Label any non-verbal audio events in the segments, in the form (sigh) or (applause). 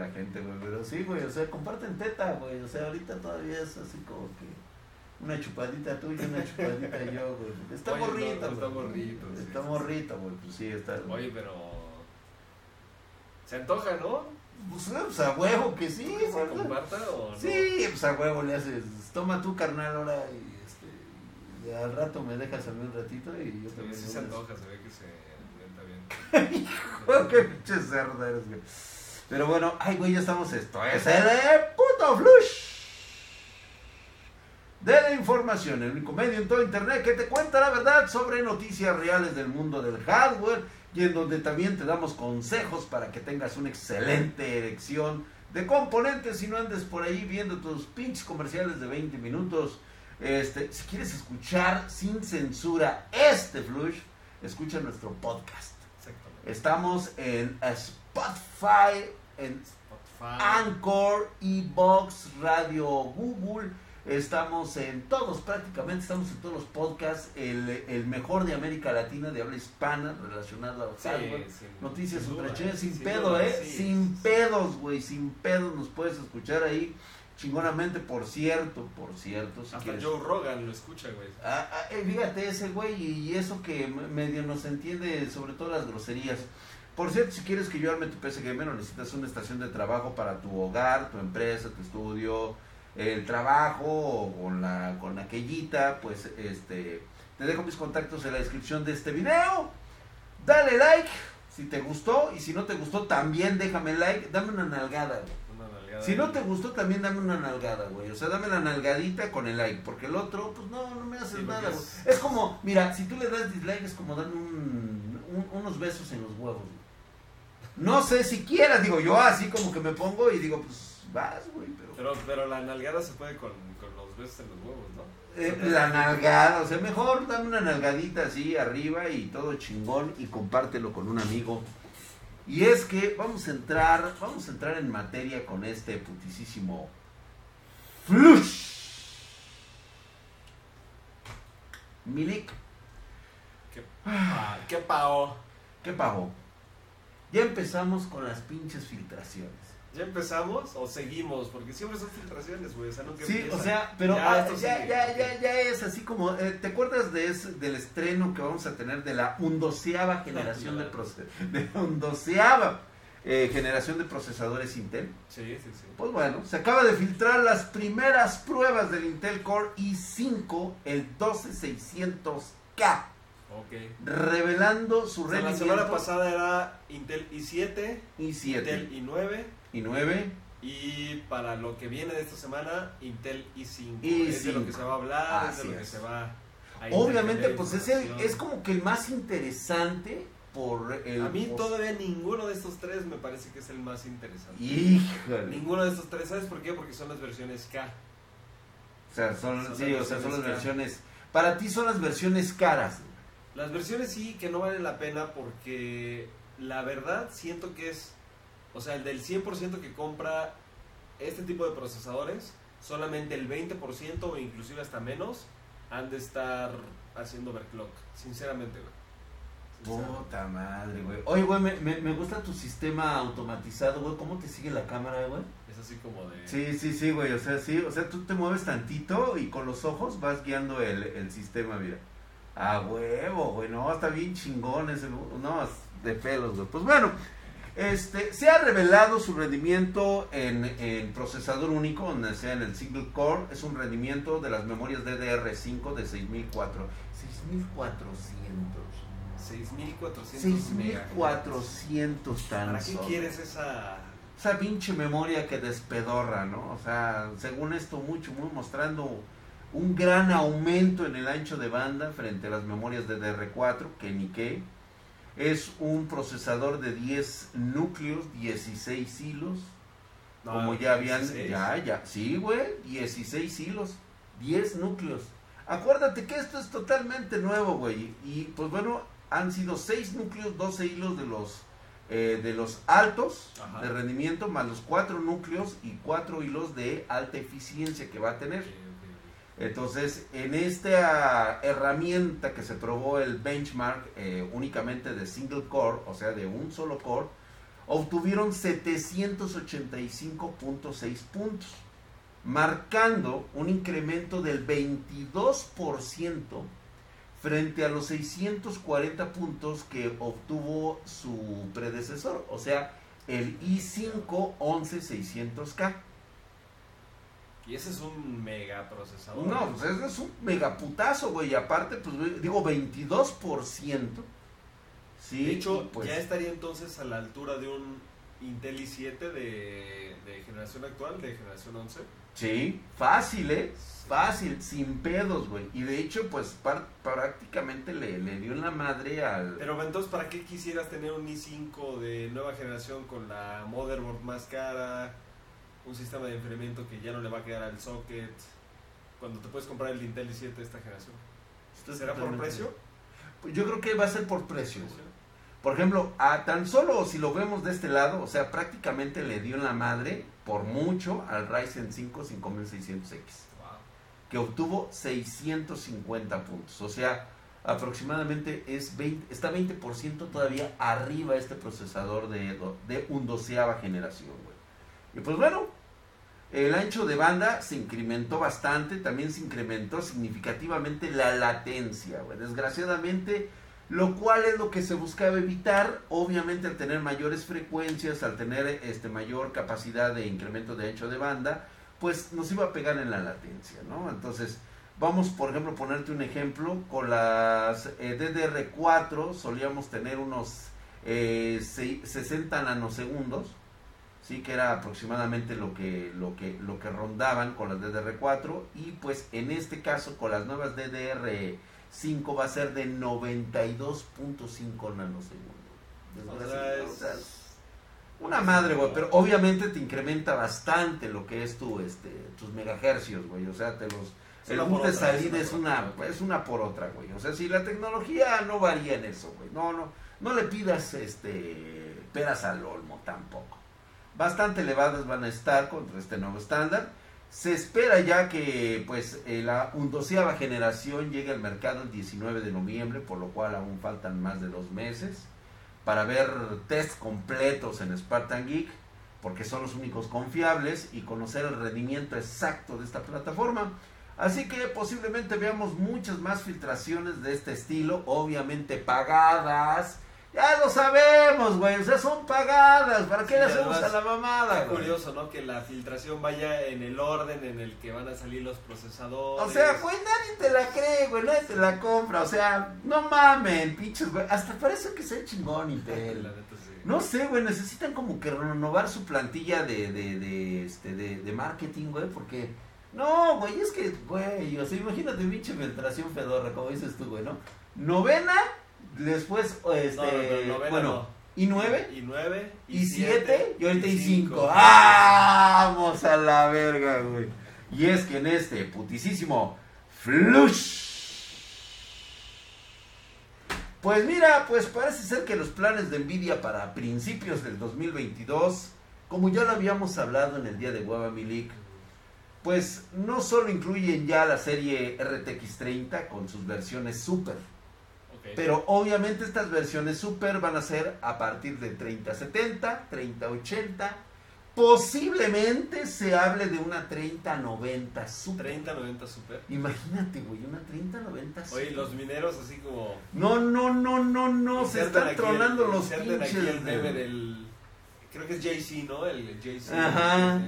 la gente, güey. Pero sí, güey, o sea, comparten teta, güey. O sea, ahorita todavía es así como que una chupadita tuya, una chupadita yo, güey. Está Oye, morrito, no, está güey. morrito, sí, Está sí, morrito, güey. Pues sí, está. Oye, pero. Se antoja, ¿no? Pues, eh, pues a huevo que sí, ¿Se güey. comparta o no? Sí, pues a huevo le haces. Toma tu carnal ahora y este. y al rato me dejas a mí un ratito y yo Sí, también. sí me se antoja, se ve que se alimenta bien. (laughs) Oh, qué pinche cerdo eres, güey. Pero bueno, ay, güey, ya estamos. Esto es el eh, puto flush de la información, el único medio en todo internet que te cuenta la verdad sobre noticias reales del mundo del hardware y en donde también te damos consejos para que tengas una excelente elección de componentes y no andes por ahí viendo tus pinches comerciales de 20 minutos. Este, si quieres escuchar sin censura este flush, escucha nuestro podcast. Estamos en Spotify, en Spotify. Anchor, Evox, Radio Google. Estamos en todos, prácticamente estamos en todos los podcasts. El, el mejor de América Latina, de habla hispana, relacionado al Sí, Noticias sin duda, ultra chidas, sin sin pedo, duda, ¿eh? sí. Sin pedos, güey, sin pedos. Nos puedes escuchar ahí chingonamente, por cierto, por cierto. Si Hasta quieres. Joe Rogan lo escucha, güey. Ah, ah, eh, fíjate ese güey y eso que medio nos entiende sobre todo las groserías. Por cierto, si quieres que yo arme tu PC Gamer o necesitas una estación de trabajo para tu hogar, tu empresa, tu estudio, el trabajo o con la con aquellita, pues este te dejo mis contactos en la descripción de este video. Dale like si te gustó y si no te gustó también déjame like, dame una nalgada. güey. Una nalgada Si no te gustó, también dame una nalgada, güey. O sea, dame la nalgadita con el like. Porque el otro, pues no, no me haces Sí, nada, güey. es- Es como, mira, si tú le das dislike, es como darme un, un- unos besos en los huevos, güey. No sé si quieras, digo yo así como que me pongo y digo, pues vas, güey, pero. Pero, pero la nalgada se puede con, con los besos en los huevos, ¿no? Eh, la nalgada, o sea, mejor dame una nalgadita así arriba y todo chingón y compártelo con un amigo. Y es que vamos a entrar, vamos a entrar en materia con este putisísimo flush. Milik, ¿Qué, pa, ¿Qué pao? ¿qué pagó? Ya empezamos con las pinches filtraciones. ¿Ya empezamos o seguimos? Porque siempre son filtraciones, güey. O sea, nunca Sí, empieza. o sea, pero Ya, ah, ya, ya, ya, ya es así como, eh, ¿te acuerdas de ese- del estreno que vamos a tener de la undoceava generación de, claro. proce- (laughs) de la undoceava eh, generación de procesadores Intel? Sí, sí, sí. Pues bueno, se acaba de filtrar las primeras pruebas del Intel Core i5, el 12600K, Revelando su O sea, la semana pasada era Intel i7, i7 Intel i9 i9 y para lo que viene de esta semana, Intel i5. i5. Es de lo que se va a hablar, es de lo que es. se va a Obviamente, pues es, el- es como que el más interesante por el... A mí por- todavía ninguno de estos tres me parece que es el más interesante. Híjole. Ninguno de estos tres, ¿sabes por qué? Porque son las versiones K. O sea, son, Son sí, las o sea, son las versiones. Para ti son las versiones caras. Las versiones sí que no valen la pena porque la verdad siento que es, o sea, el del 100% que compra este tipo de procesadores, solamente el 20% o inclusive hasta menos han de estar haciendo overclock, sinceramente, güey. Puta madre, güey. Oye, güey, me, me, me gusta tu sistema automatizado, güey. ¿Cómo te sigue la cámara, güey? Es así como de... Sí, sí, sí, güey. O sea, sí. O sea, tú te mueves tantito y con los ojos vas guiando el, el sistema, mira. A huevo, güey. No, está bien chingón ese. No, de pelos, güey. Pues bueno. Este, se ha revelado su rendimiento en, procesador único, donde sea en el single core, es un rendimiento de las memorias DDR5 de 6400. 6400. 6400 megahertz. 6400 tan ¿Para qué solo. quieres esa...? Esa pinche memoria que despedorra, ¿no? O sea, según esto, mucho, muy mostrando un gran aumento en el ancho de banda frente a las memorias de DR4, que ni qué. Es un procesador de 10 núcleos, 16 hilos. No, como ya habían, 16. ya, ya, sí, güey, 16 hilos, 10 núcleos. Acuérdate que esto es totalmente nuevo, güey. Y pues bueno, han sido 6 núcleos, 12 hilos de los eh, de los altos Ajá. de rendimiento, más los 4 núcleos y 4 hilos de alta eficiencia que va a tener. Entonces, en esta herramienta que se probó el benchmark eh, únicamente de single core, o sea, de un solo core, obtuvieron 785.6 puntos, marcando un incremento del 22% frente a los 640 puntos que obtuvo su predecesor, o sea, el i5 11600K. Y ese es un mega procesador. No, pues ese es un megaputazo, güey. Y aparte, pues digo, 22%. Sí, de hecho, pues, ya estaría entonces a la altura de un Intel i7 de, de generación actual, de generación 11. Sí, fácil, ¿eh? Fácil, sin pedos, güey. Y de hecho, pues par- prácticamente le, le dio la madre al... Pero entonces, ¿para qué quisieras tener un i5 de nueva generación con la motherboard más cara? Un sistema de enfriamiento que ya no le va a quedar al socket. Cuando te puedes comprar el Intel i7 de esta generación. ¿Será por precio? Yo creo que va a ser por precio. Por ejemplo, a tan solo si lo vemos de este lado, o sea, prácticamente le dio en la madre por mucho al Ryzen 5 5600X, Wow. que obtuvo 650 puntos. O sea, aproximadamente es 20, está 20% todavía arriba este procesador de, de un doceava generación, güey. Y pues bueno, el ancho de banda se incrementó bastante, también se incrementó significativamente la latencia. Desgraciadamente, lo cual es lo que se buscaba evitar, obviamente al tener mayores frecuencias, al tener este mayor capacidad de incremento de ancho de banda, pues nos iba a pegar en la latencia, ¿no? Entonces, vamos por ejemplo ponerte un ejemplo, con las eh, DDR4 solíamos tener unos eh, sei- 60 nanosegundos, sí que era aproximadamente lo que lo que lo que rondaban con las DDR4 y pues en este caso con las nuevas DDR5 va a ser de 92.5 nanosegundos. O sea, Desgraciado, es- o sea, una madre, güey, pero obviamente te incrementa bastante lo que es tu este tus megahercios, güey, o sea, te los el de salida es una es una por otra, güey. O sea, si la tecnología no varía en eso, güey. No, no, no le pidas este peras al olmo tampoco. Bastante elevadas van a estar contra este nuevo estándar. Se espera ya que pues eh, la undoceava generación llegue al mercado el 19 de noviembre, por lo cual aún faltan más de dos meses para ver tests completos en Spartan Geek, porque son los únicos confiables y conocer el rendimiento exacto de esta plataforma. Así que posiblemente veamos muchas más filtraciones de este estilo, obviamente pagadas. Ya lo sabemos, güey, o sea, son pagadas. ¿Para qué Sí, le hacemos además, a la mamada, güey? curioso, ¿no? Que la filtración vaya en el orden en el que van a salir los procesadores. O sea, güey, nadie te la cree, güey, nadie te la compra. O sea, no mamen, pinches, güey. Hasta parece que sea chingón, (laughs) La Intel. neta, sí. No sé, güey, necesitan como que renovar su plantilla de, de, de, este, de, de marketing, güey, porque... No, güey, es que, güey, o sea, imagínate pinche filtración fedorra, como dices tú, güey, ¿no? Novena, después, este, No, no, no, novena bueno, no. y nueve, Y nueve. y siete, y ahorita y cinco. cinco. ¡Vamos a la verga, güey! Y es que en este putisísimo flush. Pues mira, pues parece ser que los planes de Nvidia para principios del 2022, como ya lo habíamos hablado en el día de Hueva Milik, pues no solo incluyen ya la serie RTX 30 con sus versiones Super, Pero obviamente estas versiones Super van a ser a partir de 3070, 3080, posiblemente se hable de una 3090 Super. 3090 Super. Imagínate, güey, una 3090 Super. Oye, los mineros así como. No, no, no, no, no, se están tronando el- los insertan aquí pinches. el meme de- del. Creo que es Jay-Z, ¿no? El Jay-Z. Ajá,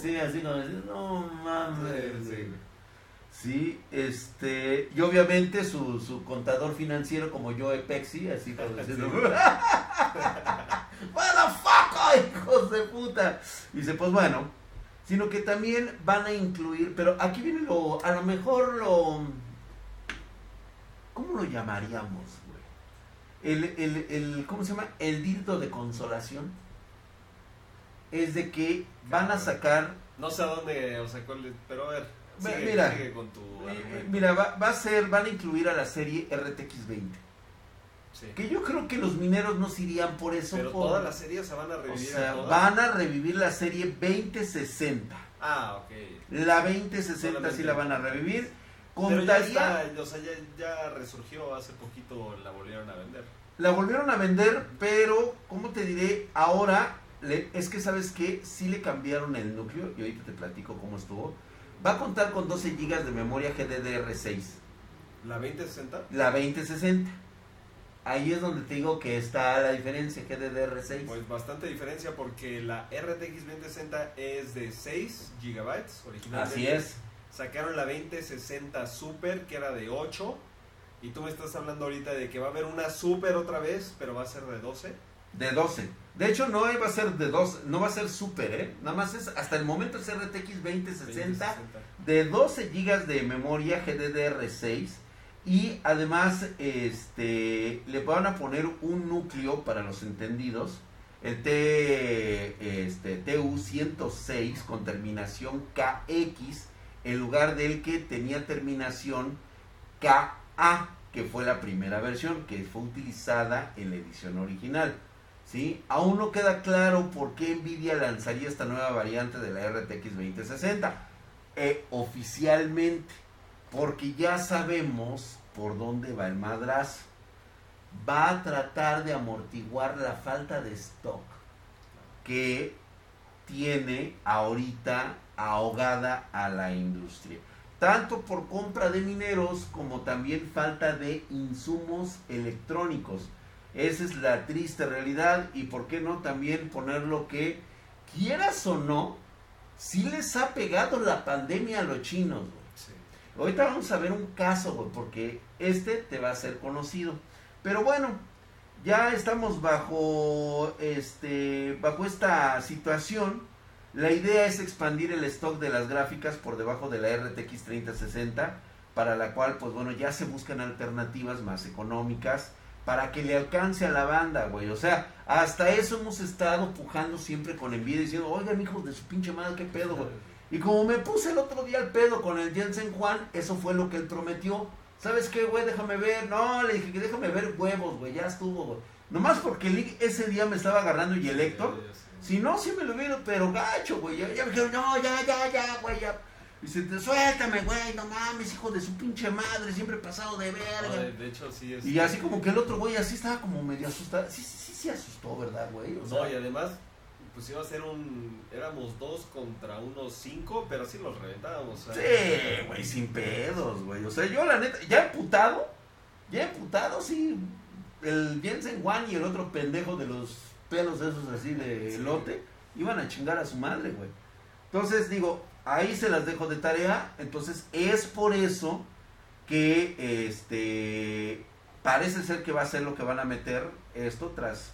sí, así como, no mames. Sí, sí. Sí, este, y obviamente su, su contador financiero como Joe Pexi, así como (laughs) diciendo, (laughs) ¡Motherfucker, hijos de puta! Dice, pues bueno, sino que también van a incluir, pero aquí viene lo, a lo mejor lo, ¿cómo lo llamaríamos, güey? El, el, el, ¿cómo se llama? El dildo de consolación. Es de que van a sacar No sé a dónde, o sea, cuál pero a ver. Sigue, mira. sigue con tu argumento. Mira, va, va a ser, van a incluir a la serie RTX 20. Sí. Que yo creo que los mineros no se irían por eso. Pero por- todas las series se van a o revivir. sea, a todas. van a revivir la serie 2060. Ah, ok. La 2060 Solamente. sí la van a revivir. Pero ya, está, o sea, ya, ya resurgió hace poquito, la volvieron a vender. La volvieron a vender, pero, ¿cómo te diré? Ahora, es que, ¿sabes qué? Sí le cambiaron el núcleo, y ahorita te platico cómo estuvo. Va a contar con 12 GB de memoria GDDR6, ¿La 2060? la 2060. Ahí es donde te digo que está la diferencia, GDDR6. Pues bastante diferencia porque la RTX 2060 es de 6 GB originalmente. Así es. Sacaron la 2060 Super que era de 8. Y tú me estás hablando ahorita de que va a haber una Super otra vez, pero va a ser de 12. De 12. De hecho, no va a ser de 12, no va a ser super, ¿eh? Nada más es, hasta el momento es RTX 2060 de 12 GB de memoria GDDR6 y además este le van a poner un núcleo para los entendidos, el T, este, TU106 con terminación KX en lugar del que tenía terminación KA, que fue la primera versión que fue utilizada en la edición original. ¿Sí? Aún no queda claro por qué Nvidia lanzaría esta nueva variante de la RTX 2060 eh, oficialmente, porque ya sabemos por dónde va el madrazo. Va a tratar de amortiguar la falta de stock que tiene ahorita ahogada a la industria. Tanto por compra de mineros como también falta de insumos electrónicos. Esa es la triste realidad y por qué no también ponerlo que quieras o no, sí les ha pegado la pandemia a los chinos. güey. Sí. Ahorita vamos a ver un caso, güey, porque este te va a ser conocido. Pero bueno, ya estamos bajo este bajo esta situación. La idea es expandir el stock de las gráficas por debajo de la RTX 3060, para la cual pues bueno, ya se buscan alternativas más económicas para que le alcance a la banda, güey. O sea, hasta eso hemos estado pujando siempre con envidia diciendo, "Oigan, hijos de su pinche madre, qué pedo, güey." Y como me puse el otro día al pedo con el Jensen Juan, eso fue lo que él prometió. ¿Sabes qué, güey? Déjame ver. No, le dije que déjame ver huevos, güey. Ya estuvo, güey. Nomás porque el- ese día me estaba agarrando y el Héctor. Si no, sí me lo hubiera, pero gacho, güey. Ya, ya me dijeron, no, ya, ya, ya, güey, ya. Y se te suéltame, güey. No mames, hijo de su pinche madre. Siempre pasado de No, verga. de, de hecho, sí es. Y así como que el otro güey así estaba como medio asustado. Sí, sí, sí, se asustó, ¿verdad, güey? O sea, No, y además, pues iba a ser un. Éramos dos contra unos cinco, pero sí los reventábamos. o sea. Sí, güey, sin pedos, güey. O sea, yo la neta, ya emputado, ya emputado, sí. El Jensen Juan y el otro pendejo de los pelos esos así de Sí. lote, iban a chingar a su madre, güey. Entonces, digo, ahí se las dejo de tarea. Entonces, es por eso que, este, parece ser que va a ser lo que van a meter esto tras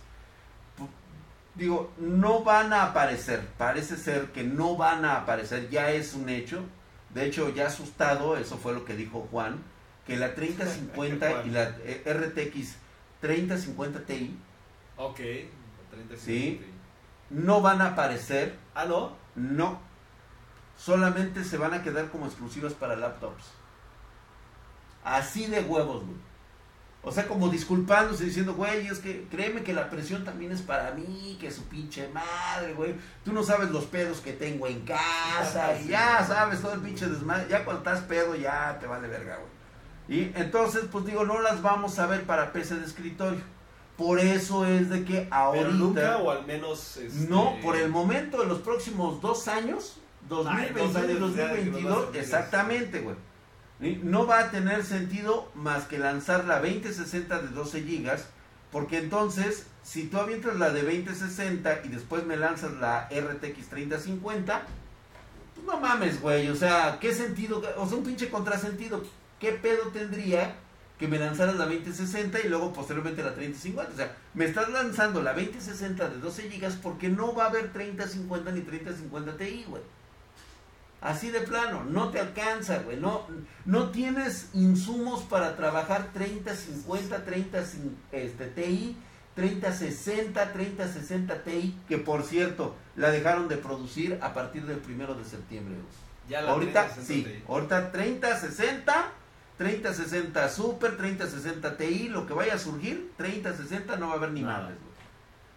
digo, no van a aparecer, parece ser que no van a aparecer, ya es un hecho. De hecho, ya asustado, eso fue lo que dijo Juan, que la 3050 y la eh, RTX 3050 Ti Ok, 35. Sí. no van a aparecer, Ah, no. no. Solamente se van a quedar como exclusivas para laptops. Así de huevos, güey. O sea, como disculpándose, diciendo, güey, es que créeme que la presión también es para mí, que su pinche madre, güey. Tú no sabes los pedos que tengo en casa, y Sí. ya sabes todo el pinche desmadre. Ya cuando estás pedo, ya te vale verga, güey. Y entonces, pues digo, no las vamos a ver para PC de escritorio. Por eso es de que ahorita. Pero nunca, o al menos. este, No, por el momento de los próximos dos años, 2021 dos y años ya que nos 2022, vas a decir exactamente, güey. No va a tener sentido más que lanzar la 2060 de 12 gigas, porque entonces, si tú avientas la de 2060 y después me lanzas la RTX 3050, pues no mames, güey, o sea, ¿qué sentido? O sea, un pinche contrasentido. ¿Qué pedo tendría que me lanzaras la 2060 y luego posteriormente la 3050? O sea, me estás lanzando la 2060 de 12 gigas porque no va a haber 3050 ni 3050 Ti, güey. Así de plano, no te alcanza, güey. No, no tienes insumos para trabajar 30, 50, 30 cin- este, Ti, 30, 60, 30, 60 Ti, que por cierto, la dejaron de producir a partir del primero de septiembre. güey. Ya la Ahorita, 30, sí, 60 ahorita 30, 60, 30, 60 Super, 30, 60 Ti, lo que vaya a surgir, 30, 60 no va a haber ni Nada. madres, güey.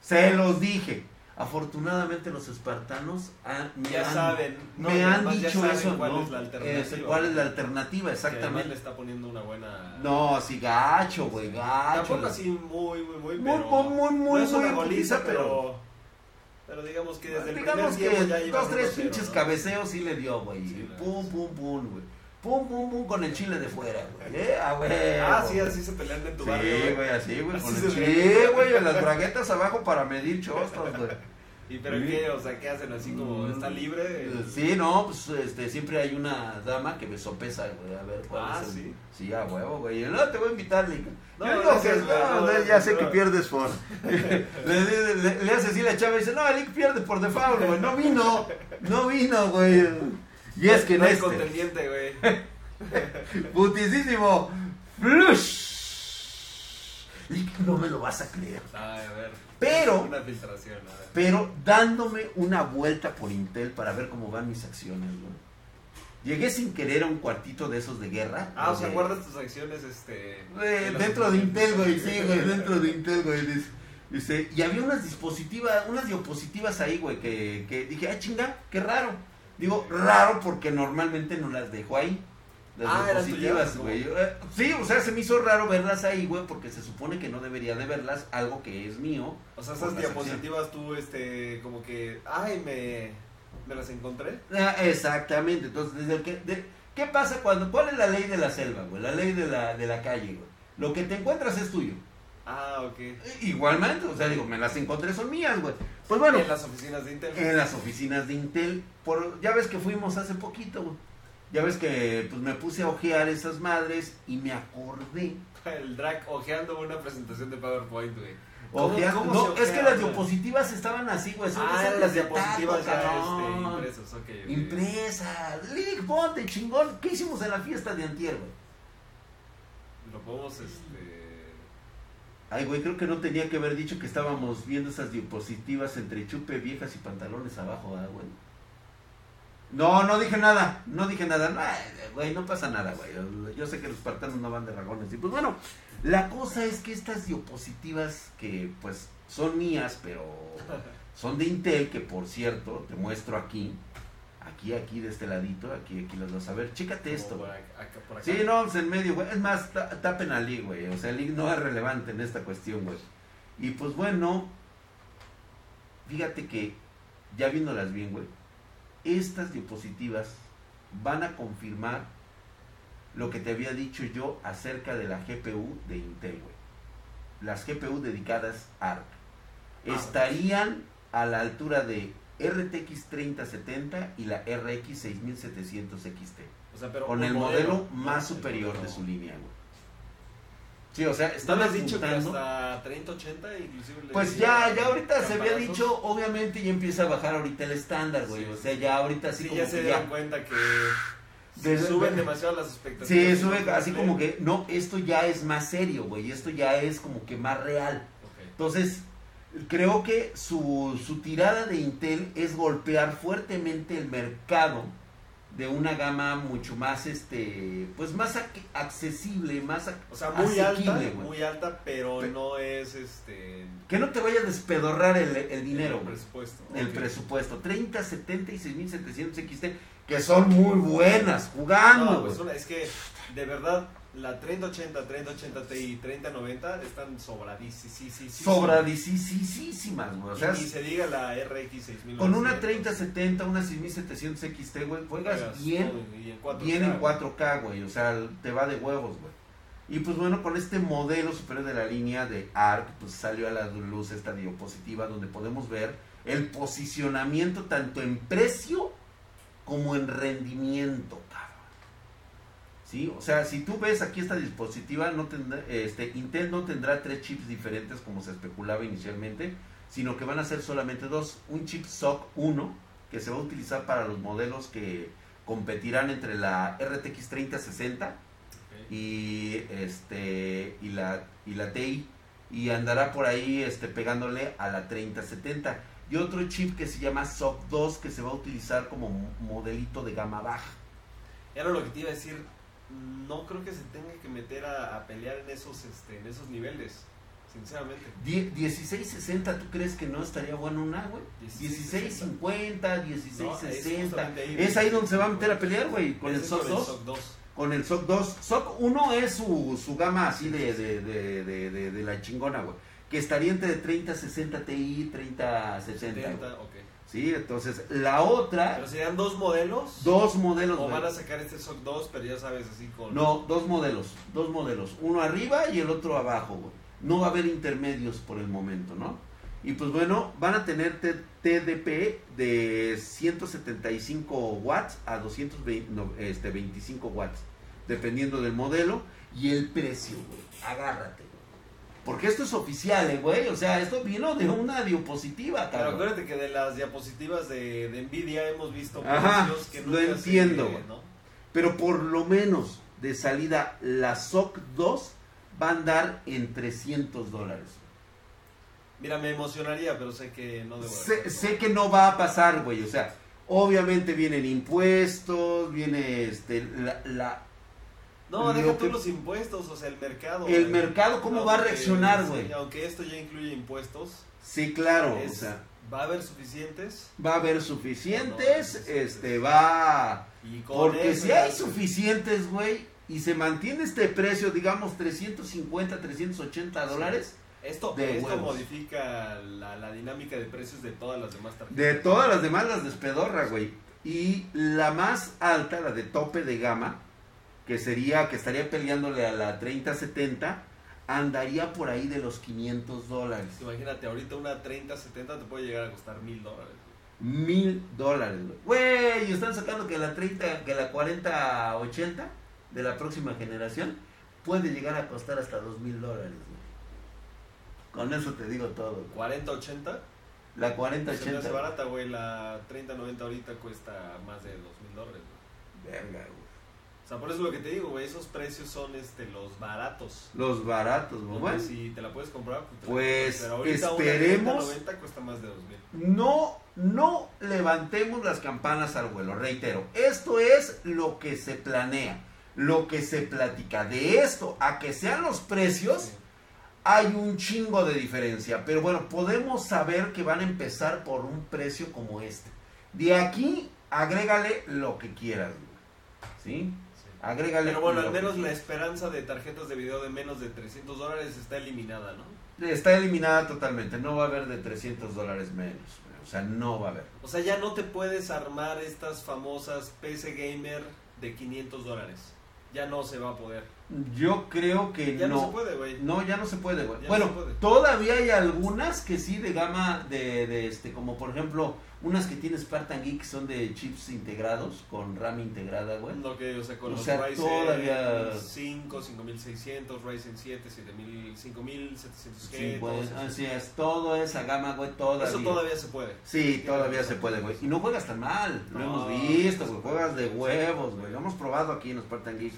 Se los dije. Afortunadamente los espartanos han- me Ya han, saben, no, me han dicho eso, cuál ¿no? es la Eh, alternativa. ¿Cuál es la alternativa? Además le Exactamente. está poniendo una buena... No, así gacho, güey, gacho. Tampoco así muy, muy, muy, Muy, pero... muy, muy, muy, no es muy una goliza, putiza, pero... Pero digamos que desde el Digamos primer que ya dos, tres 1-0, pinches ¿no? cabeceos sí le dio, güey. Sí, pum, pum, pum, güey. Pum, pum, pum con el chile de fuera, güey. Eh, ver. Ah, sí, así se pelean en tu Sí, barrio, güey, así, güey. Así Con el chile, güey, en las braguetas abajo para medir chostros, güey. ¿Y pero Sí. qué? O sea, ¿qué hacen? Así como, ¿está libre? Sí, no, pues este, siempre hay una dama que me sopesa, güey. A ver, ¿cuál Ah, es el- ¿sí? Sí, a huevo, güey. No, te voy a invitar, Lick. No, que- no, ya sé que pierdes por. (laughs) le, le- le- le hace así la chava y dice, no, Lick pierde por default, güey. No vino, no vino, güey. Y es que no hay este, contendiente, güey. (laughs) putisísimo, flush. Lick, no me lo vas a creer. Ay, a ver. Pero- Una filtración, a ver. Pero dándome una vuelta por Intel para ver cómo van mis acciones, güey. Llegué sin querer a un cuartito de esos de guerra. Ah, o sea, guardas tus acciones, este... Las dentro de. Intel, güey, sí, (laughs) güey, dentro de Intel, güey. Dice, y había unas dispositivas, unas diapositivas ahí, güey, que, que dije, ah, chinga, qué raro. Digo, raro porque normalmente no las dejo ahí. Las Ah, ¿eran diapositivas, tuyas, güey. Eh, Sí, o sea, se me hizo raro verlas ahí, güey, porque se supone que no debería de verlas, algo que es mío. O sea, esas diapositivas tú, este, como que... Ay, me... Me las encontré. Ah, exactamente, entonces, desde el que, de- ¿qué pasa cuando, cuál es la ley de la selva, güey? La ley de la, de la calle, güey. Lo que te encuentras es tuyo. Ah, ok. Igualmente, o sea, digo, me las encontré, son mías, güey. Pues bueno, En las oficinas de Intel. en las oficinas de Intel, por, ya ves que fuimos hace poquito, güey. Ya ves que pues me puse a ojear esas madres y me acordé. El drag ojeando una presentación de PowerPoint, güey. ¿Cómo- Ojear- cómo no, es que las diapositivas estaban así, güey. son Ah, esas las diapositivas ya este, impresas, ok. ok. Impresas. Lick, ponte, chingón. ¿Qué hicimos en la fiesta de antier, güey? Lo podemos, este... Ay, güey, creo que no tenía que haber dicho que estábamos viendo esas diapositivas entre chupe viejas y pantalones abajo, ¿ah, güey? No, no dije nada, no dije nada. No, ay, güey, no pasa nada, güey. Yo, sé que los espartanos no van de dragones. Y pues bueno, la cosa es que estas diapositivas que pues son mías, pero (laughs) son de Intel, que por cierto, te muestro aquí. Aquí, aquí, de este ladito, aquí, aquí las vas a ver. Chécate esto, por acá- por acá. Sí, no, pues en medio, güey. Es más, ta- tapen al League, güey. O sea, el League no es relevante en esta cuestión, güey. Y pues bueno, fíjate que, ya viéndolas bien, güey, estas diapositivas van a confirmar lo que te había dicho yo acerca de la GPU de Intel, güey. Las GPU dedicadas a ARC. Ah, Estarían a la altura de RTX 3070 y la RX 6700 XT O sea, pero con el modelo ¿no? más superior de su línea, güey. Sí, o sea, ¿No están dicho que apuntando- hasta 3080 inclusive le Pues ya, ya ahorita se había dicho, obviamente ya empieza a bajar ahorita el estándar, güey. Sí. O sea, ya ahorita así Sí, como ya se que dieron ya. cuenta que De- suben de- demasiado las expectativas. Sí, sube No así como que, no, esto ya es más serio, güey. Esto ya es como que más real. Entonces, creo que su, su tirada de Intel es golpear fuertemente el mercado de una gama mucho más, este, pues más ac- accesible, más O sea, muy alta, güey. muy alta, pero Pe- no es este Que no te vaya a despedorrar el, el dinero, el presupuesto. El presupuesto. 30, 70 y 6700 XT, que son muy buenas jugando, No, pues es que de verdad la 3080, 3080 Ti y 3090 están sobradísimas. Sobradicísimas, güey. O sea, y, ni se diga la RX 6000. con una 3070, una 6700 XT, güey, juegas bien, y en 4K. bien en 4K, güey. O sea, te va de huevos, güey. Y pues bueno, con este modelo superior de la línea de ARC, pues salió a la luz esta diapositiva donde podemos ver el posicionamiento tanto en precio como en rendimiento, cabrón. ¿Sí? O sea, si tú ves aquí esta dispositiva, no tendrá, este, Intel no tendrá tres chips diferentes como se especulaba inicialmente, sino que van a ser solamente dos. Un chip SOC 1, que se va a utilizar para los modelos que competirán entre la RTX 3060 Ok. y este y la y la TI y andará por ahí este pegándole a la 3070 y otro chip que se llama SOC 2 que se va a utilizar como mo- modelito de gama baja. Era lo que te iba a decir. No creo que se tenga que meter a, a pelear en esos, este, en esos niveles. sinceramente. Die- 1660, ¿tú crees que no estaría bueno una, güey? 1650, 1660. No, es ahí. es ahí donde se va a meter a pelear, güey, con el SOC 2. SOC 2. Con el SOC 2. SOC 1 es su, su gama así de, de, de, de, de- la chingona, güey. Que estaría entre 3060 Ti, 3060. 70, güey. ok. Sí, entonces la otra, Pero serían dos modelos. dos modelos, O van a sacar este SOC 2, pero ya sabes, así con. No, dos modelos, dos modelos, uno arriba y el otro abajo, güey. No va a haber intermedios por el momento, ¿no? Y pues bueno, van a tener TDP de 175 watts a 225 no, este, 25 watts, dependiendo del modelo y el precio, güey. Agárrate. Porque esto es oficial, eh, güey. O sea, esto vino de una diapositiva, Pero cabrón. acuérdate que de las diapositivas de, de Nvidia hemos visto Ajá, precios que lo nunca se- entiendo, güey. ¿no? Pero por lo menos de salida, la SOC 2 va a andar en 300 dólares. Mira, me emocionaría, pero sé que no debo. Sé, que no va a pasar, güey. O sea, obviamente vienen impuestos, viene este, la, la- No, deja tú los impuestos, o sea, el mercado. el mercado, ¿cómo va a reaccionar, sí, güey? aunque esto ya incluye impuestos, Sí, claro. es- O sea, va a haber suficientes. va a haber suficientes, no, este, va... Y Porque eso si hay suficientes, güey, y se mantiene este precio, digamos, 350, 380 dólares, Esto, esto huevos. modifica la, la dinámica de precios de todas las demás tarjetas. De todas las demás las despedorra, güey. Y la más alta, la de tope de gama, que sería, que estaría peleándole a la 3070, andaría por ahí de los 500 dólares. Imagínate, ahorita una 30-70 te puede llegar a costar mil dólares. Mil dólares, güey. Güey, y están sacando que la 30, que la 4080 de la próxima generación puede llegar a costar hasta dos mil dólares. Con eso te digo todo. güey. 40-80 La se me hace 4080. barata, güey. La 30-90 ahorita cuesta más de dos mil dólares. Verga, güey. O sea, por eso es lo que te digo, güey. Esos precios son este, los baratos. Los baratos, Bueno, si te la puedes comprar, pues, te la Pues, compras. Pero ahorita esperemos- una 30-90 cuesta más de dos mil. no, no levantemos las campanas al vuelo, reitero. Esto es lo que se planea, lo que se platica. De esto a que sean los precios, hay un chingo de diferencia. Pero bueno, podemos saber que van a empezar por un precio como este. De aquí, agrégale lo que quieras. güey. ¿Sí? Agrégale Pero bueno, al menos la esperanza de tarjetas de video de menos de 300 dólares está eliminada, ¿no? Está eliminada totalmente. No va a haber de 300 dólares menos. O sea, no va a haber. O sea, ya no te puedes armar estas famosas PC Gamer de 500 dólares. Ya no se va a poder. Yo creo que Ya no, no. se puede, güey. No, ya no se puede, güey. No Bueno, se puede. todavía hay algunas que sí de gama de, de este, como por ejemplo, unas que tiene Spartan Geek son de chips integrados, con RAM integrada, güey. Lo que, o sea, con O los sea, Ryzen todavía- 5, 5600, Ryzen 7, 7000, 5700 Sí, G, güey, todos esos. así es, toda esa gama, güey, todavía. Eso todavía se puede. Sí, todavía se puede, güey. Y no juegas tan mal, lo hemos visto, güey, juegas de huevos, güey. Lo hemos probado aquí en Spartan Geek.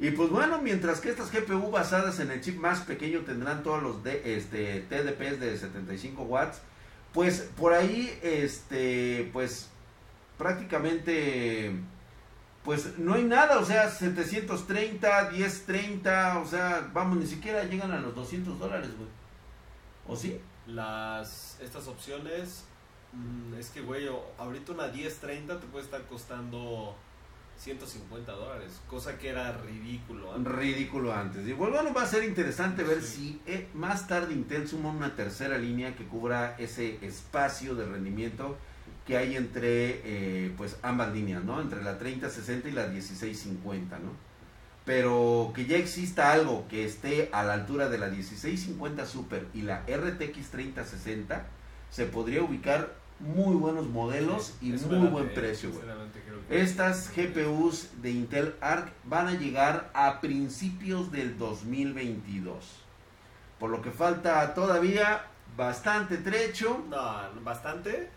Y pues bueno, mientras que estas GPU basadas en el chip más pequeño tendrán todos los de, este, TDPs de 75 watts, pues por ahí, este, pues prácticamente, pues no hay nada, o sea, 730, 1030, o sea, vamos, ni siquiera llegan a los 200 dólares, güey. ¿O sí? Las, estas opciones, mm, es que, güey, ahorita una 1030 te puede estar costando 150 dólares, cosa que era ridículo. antes. Ridículo antes. Y bueno, va a ser interesante ver Sí. si eh, más tarde Intel suma una tercera línea que cubra ese espacio de rendimiento que hay entre eh, pues ambas líneas, ¿no? Entre la 3060 y la 1650, ¿no? Pero que ya exista algo que esté a la altura de la 1650 Super y la RTX 3060, se podría ubicar muy buenos modelos y muy buen precio, Estas GPUs de Intel Arc van a llegar a principios del 2022. Por lo que falta todavía bastante trecho. No, bastante.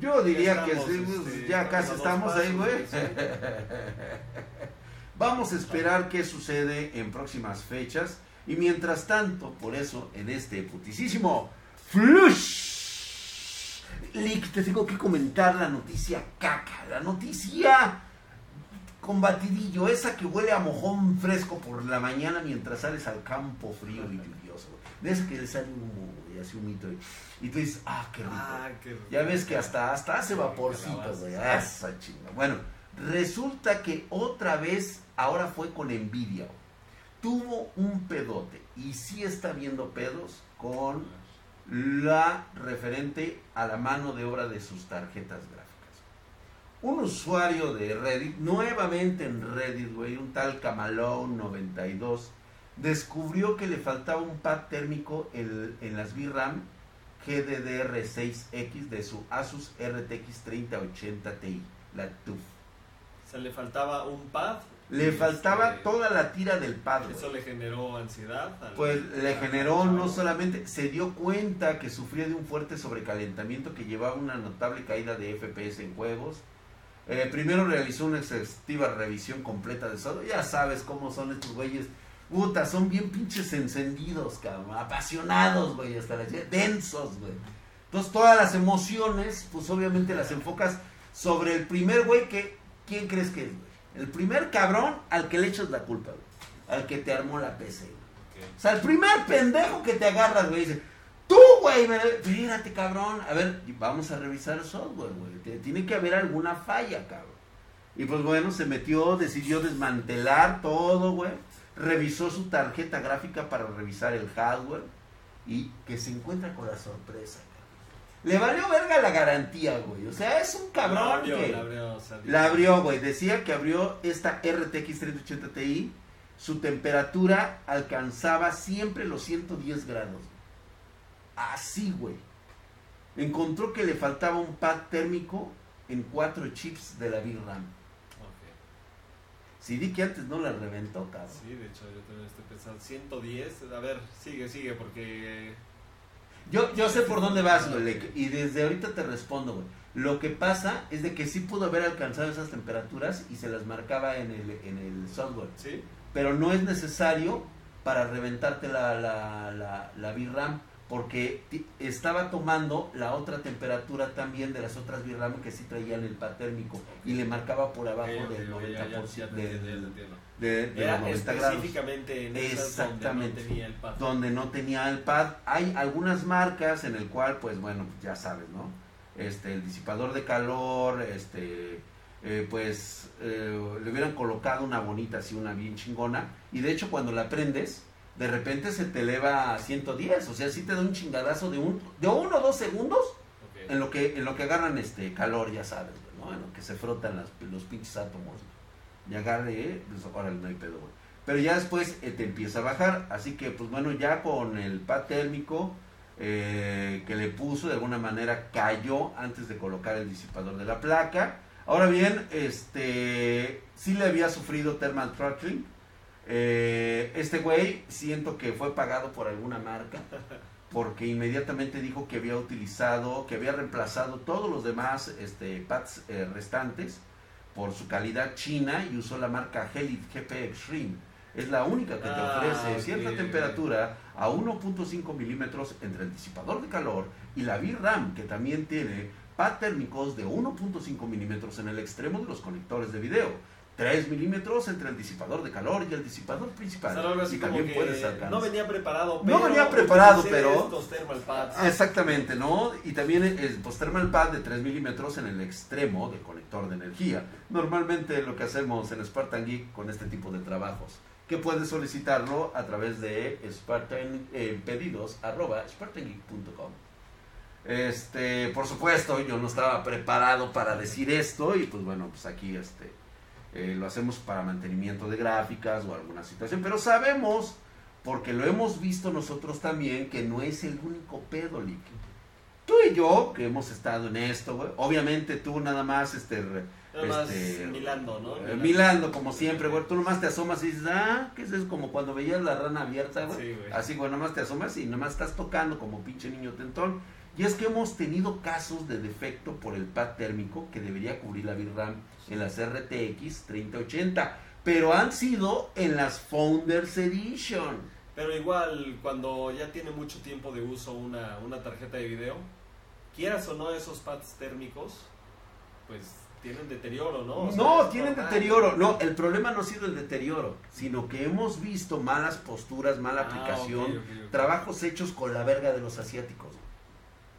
Yo diría Ya que este, ya a casi estamos ahí, güey. sí. (laughs) Vamos a esperar qué sucede en próximas fechas. Y mientras tanto, por eso, en este putisísimo Flush Leak, te tengo que comentar la noticia caca, la noticia combatidillo, esa que huele a mojón fresco por la mañana mientras sales al campo frío y lluvioso. güey. de ese que le sale un humo, güey, así un mito. Y tú dices, ah, qué rico. Ah, qué rico. Ya ves que hasta, hasta hace vaporcito, güey. Ah, esa chinga. Bueno, resulta que otra vez, ahora fue con Nvidia. güey. Tuvo un pedote y sí está viendo pedos con la referente a la mano de obra de sus tarjetas gráficas. Un usuario de Reddit, nuevamente en Reddit, güey, un tal Camalone92, descubrió que le faltaba un pad térmico en, en las VRAM GDDR6X de su Asus RTX 3080 Ti, la TUF. Se le faltaba un pad. Le faltaba este, toda la tira del pad. güey. Eso le generó ansiedad. al- Pues le generó no solamente, se dio cuenta que sufría de un fuerte sobrecalentamiento que llevaba una notable caída de FPS en juegos. Eh, primero realizó una exhaustiva revisión completa de todo. Ya sabes cómo son estos güeyes. Puta, son bien pinches encendidos, cabrón. Apasionados, güey, hasta la densos, güey. Entonces todas las emociones, pues obviamente las enfocas sobre el primer güey que, ¿quién crees que es? El primer cabrón al que le echas la culpa, güey. Al que te armó la PC, güey. O sea, el primer pendejo que te agarras, güey, dice, tú, güey, fíjate, cabrón, a ver, vamos a revisar el software, güey, tiene que haber alguna falla, cabrón. Y pues bueno, se metió, decidió desmantelar todo, güey, revisó su tarjeta gráfica para revisar el hardware y que se encuentra con la sorpresa. Le valió verga la garantía, güey, o sea, es un La cabrón abrió, que... la abrió, La güey. Decía que abrió esta RTX 3080 Ti. Su temperatura alcanzaba siempre los 110 grados. Así, güey. Encontró que le faltaba un pad térmico en cuatro chips de la VRAM. Ok. Si di que antes no la reventó, cabrón. Sí, de hecho, yo también estoy pensando. 110. A ver, sigue, sigue, porque. Yo, yo sé por dónde vas, le- Y desde ahorita te respondo, güey. Lo que pasa es de que sí pudo haber alcanzado esas temperaturas y se las marcaba en el, en el software. ¿Sí? pero no es necesario para reventarte la, la, la, la VRAM porque estaba tomando la otra temperatura también de las otras VRAM que sí traían el pad térmico y le marcaba por abajo del ok, 90% ya, ya, ya te de, de- de Era los 90 grados específicamente en esas Exactamente. donde no tenía el pad. donde no tenía el pad hay algunas marcas en el cual pues bueno ya sabes no este el disipador de calor este eh, pues eh, le hubieran colocado una bonita así una bien chingona y de hecho cuando la prendes de repente se te eleva a 110 o sea sí te da un chingadazo de un de uno o dos segundos en lo que en lo que agarran este calor ya sabes güey, no en lo que se frotan las, los pinches átomos y agarre eh, pues ahora no hay pedo güey. Pero ya después eh, te empieza a bajar. Así que pues bueno ya con el pad térmico eh, que le puso de alguna manera cayó antes de colocar el disipador de la placa. Ahora bien este sí le había sufrido thermal throttling eh, este güey siento que fue pagado por alguna marca porque inmediatamente dijo que había utilizado, que había reemplazado todos los demás este, pads eh, restantes por su calidad china y usó la marca Helix GP Extreme. Es la única que te Ah, ofrece cierta temperatura a 1.5 milímetros entre el disipador de calor y la VRAM, que también tiene pad térmicos de 1.5 milímetros en el extremo de los conectores de video. 3 milímetros entre el disipador de calor y el disipador principal. O sea, algo así y también puedes alcanzar. no venía preparado, No pero venía preparado, pero- estos thermal pads. Exactamente, ¿no? Y también el pues, thermal pad de 3 milímetros en el extremo del conector de energía. Normalmente lo que hacemos en Spartan Geek con este tipo de trabajos, que puedes solicitarlo a través de Spartan eh, pedidos arroba spartangeek.com. Este, por supuesto, yo no estaba preparado para decir esto y pues bueno, pues aquí este eh, lo hacemos para mantenimiento de gráficas o alguna situación, pero sabemos porque lo hemos visto nosotros también que no es el único pedo, Lick. Tú y yo, que hemos estado en esto, obviamente tú nada más, este, Nada más este, milando, ¿no? eh, milando como siempre, güey, tú nomás te asomas y dices, ah, ¿qué es eso? Como cuando veías la rana abierta, güey. Sí, güey. Así, güey, nomás te asomas y nomás estás tocando como pinche niño tentón. Y es que hemos tenido casos de defecto por el pad térmico que debería cubrir la VRAM en las RTX 3080, pero han sido en las Founders Edition. Pero igual, cuando ya tiene mucho tiempo de uso una, una tarjeta de video, quieras o no esos pads térmicos, pues tienen deterioro, ¿no? O No, tienen normal. deterioro. No, el problema no ha sido el deterioro, sino que hemos visto malas posturas, mala Ah, aplicación, trabajos hechos con la verga de los asiáticos.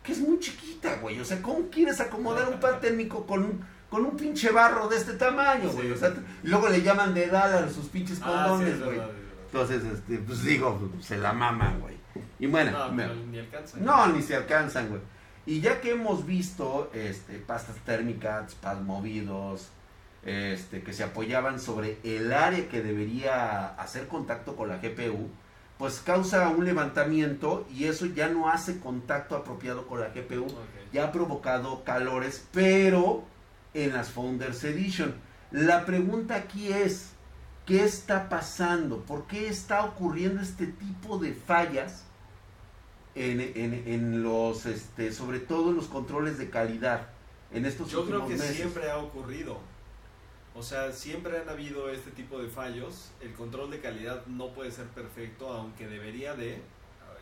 Que es muy chiquita, güey. O sea, ¿cómo quieres acomodar un par térmico con un, con un pinche barro de este tamaño, güey? O sea, y luego le llaman de edad a sus pinches Ah, condones, es güey. Entonces, este, pues digo, se la maman, güey. Y bueno, No, me- ni alcanza. no, ni se alcanzan, güey. Y ya que hemos visto este, pastas térmicas, pad movidos, este, que se apoyaban sobre el área que debería hacer contacto con la GPU, pues causa un levantamiento y eso ya no hace contacto apropiado con la GPU. Ya ha provocado calores, pero en las Founders Edition. La pregunta aquí es, ¿qué está pasando? ¿Por qué está ocurriendo este tipo de fallas en, en- en los, este, sobre todo en los controles de calidad en estos Yo creo últimos que meses? siempre ha ocurrido. O sea, siempre han habido este tipo de fallos. El control de calidad no puede ser perfecto, aunque debería de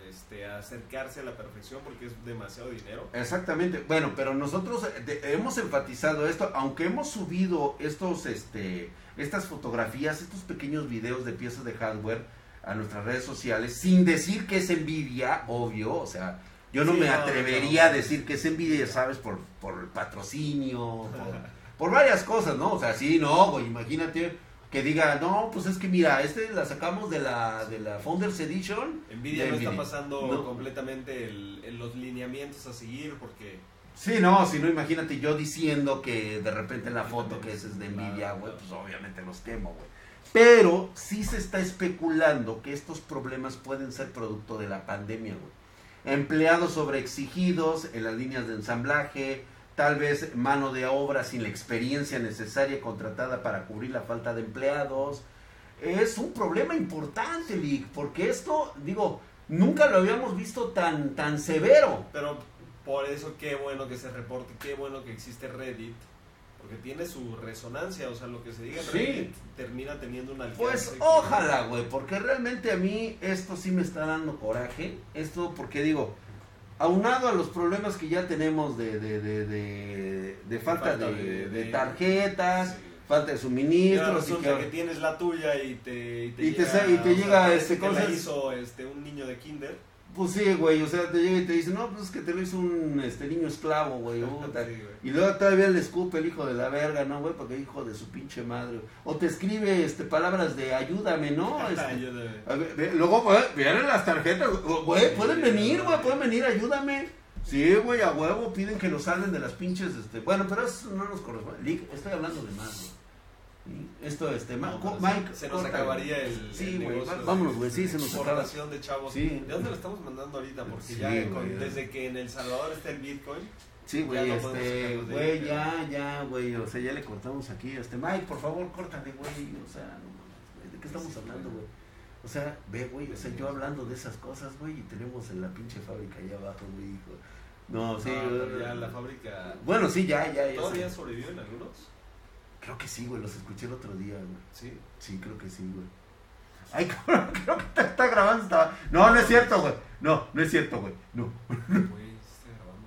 este, acercarse a la perfección porque es demasiado dinero. Exactamente. Bueno, pero nosotros eh, de- hemos enfatizado esto, aunque hemos subido estos, este, estas fotografías, estos pequeños videos de piezas de hardware a nuestras redes sociales, sin decir que es envidia, obvio, o sea, yo no Sí, me no, atrevería no. a decir que es envidia, sabes, por, por el patrocinio, por, (laughs) por varias cosas, ¿no? O sea, sí, no, güey, imagínate que diga, no, pues es que mira, este la sacamos de la, de la Founders Edition. Nvidia no está pasando No. completamente el- el- los lineamientos a seguir porque Sí, no, si no, imagínate yo diciendo que de repente en la foto que es de Nvidia, güey, pues obviamente los quemo, güey. Pero sí se está especulando que estos problemas pueden ser producto de la pandemia, güey. Empleados sobreexigidos en las líneas de ensamblaje, tal vez mano de obra sin la experiencia necesaria contratada para cubrir la falta de empleados. Es un problema importante, Lick, porque esto, digo, nunca lo habíamos visto tan, tan severo. Pero por eso qué bueno que se reporte, qué bueno que existe Reddit, porque tiene su resonancia, o sea, lo que se diga Sí. Reddit termina teniendo un alcance. Pues ojalá, güey, porque realmente a mí esto sí me está dando coraje. Esto porque digo, aunado a los problemas que ya tenemos de, de, de, de, de falta, Falta de, tarjetas, Sí. falta de suministros, y que- que tienes la tuya y te, y te Y llega, y te llega, este, la hizo este, un niño de kinder. Pues sí, güey, o sea, te llega y te dice, no, pues es que te lo hizo un este, niño esclavo, güey. puta". Sí, güey. Y luego todavía le escupe el hijo de la verga, ¿no, güey? Porque hijo de su pinche madre. O te escribe este palabras de ayúdame, ¿no? (laughs) Este, Ayúdame. A ver, ve- luego, güey, vean las tarjetas, güey, pueden venir, güey, pueden venir, ayúdame. Sí, güey, a huevo, piden que los salven de las pinches, este, bueno, pero eso no nos corresponde. Estoy hablando de más, güey. Esto, este, Ma- No, Mike. se nos acabaría el, Sí, güey, vámonos, güey, sí, se nos acaba. de chavos. Sí. ¿De dónde lo estamos mandando ahorita? Porque Sí, ya con- ya. desde que en El Salvador está el Bitcoin, Sí, Ya güey, no este, de güey, ahí, ya, ya, güey, o sea, ya le cortamos aquí, este, Mike, por favor, córtale, güey, o sea, no mames, ¿de qué estamos hablando, güey. O sea, ve, güey, o sea, yo hablando de esas cosas, güey, y tenemos en la pinche fábrica allá abajo, güey, hijo. No, sí, güey. ya la fábrica. Bueno, sí, ya, ya, ya. ¿Todavía sobreviven algunos? Creo que sí, güey, los escuché el otro día, güey. Sí. Sí, creo que sí, güey. Ay, (laughs) cabrón, creo que te está grabando. Estaba... No, no es cierto, güey. No, no es cierto, güey. No. Güey,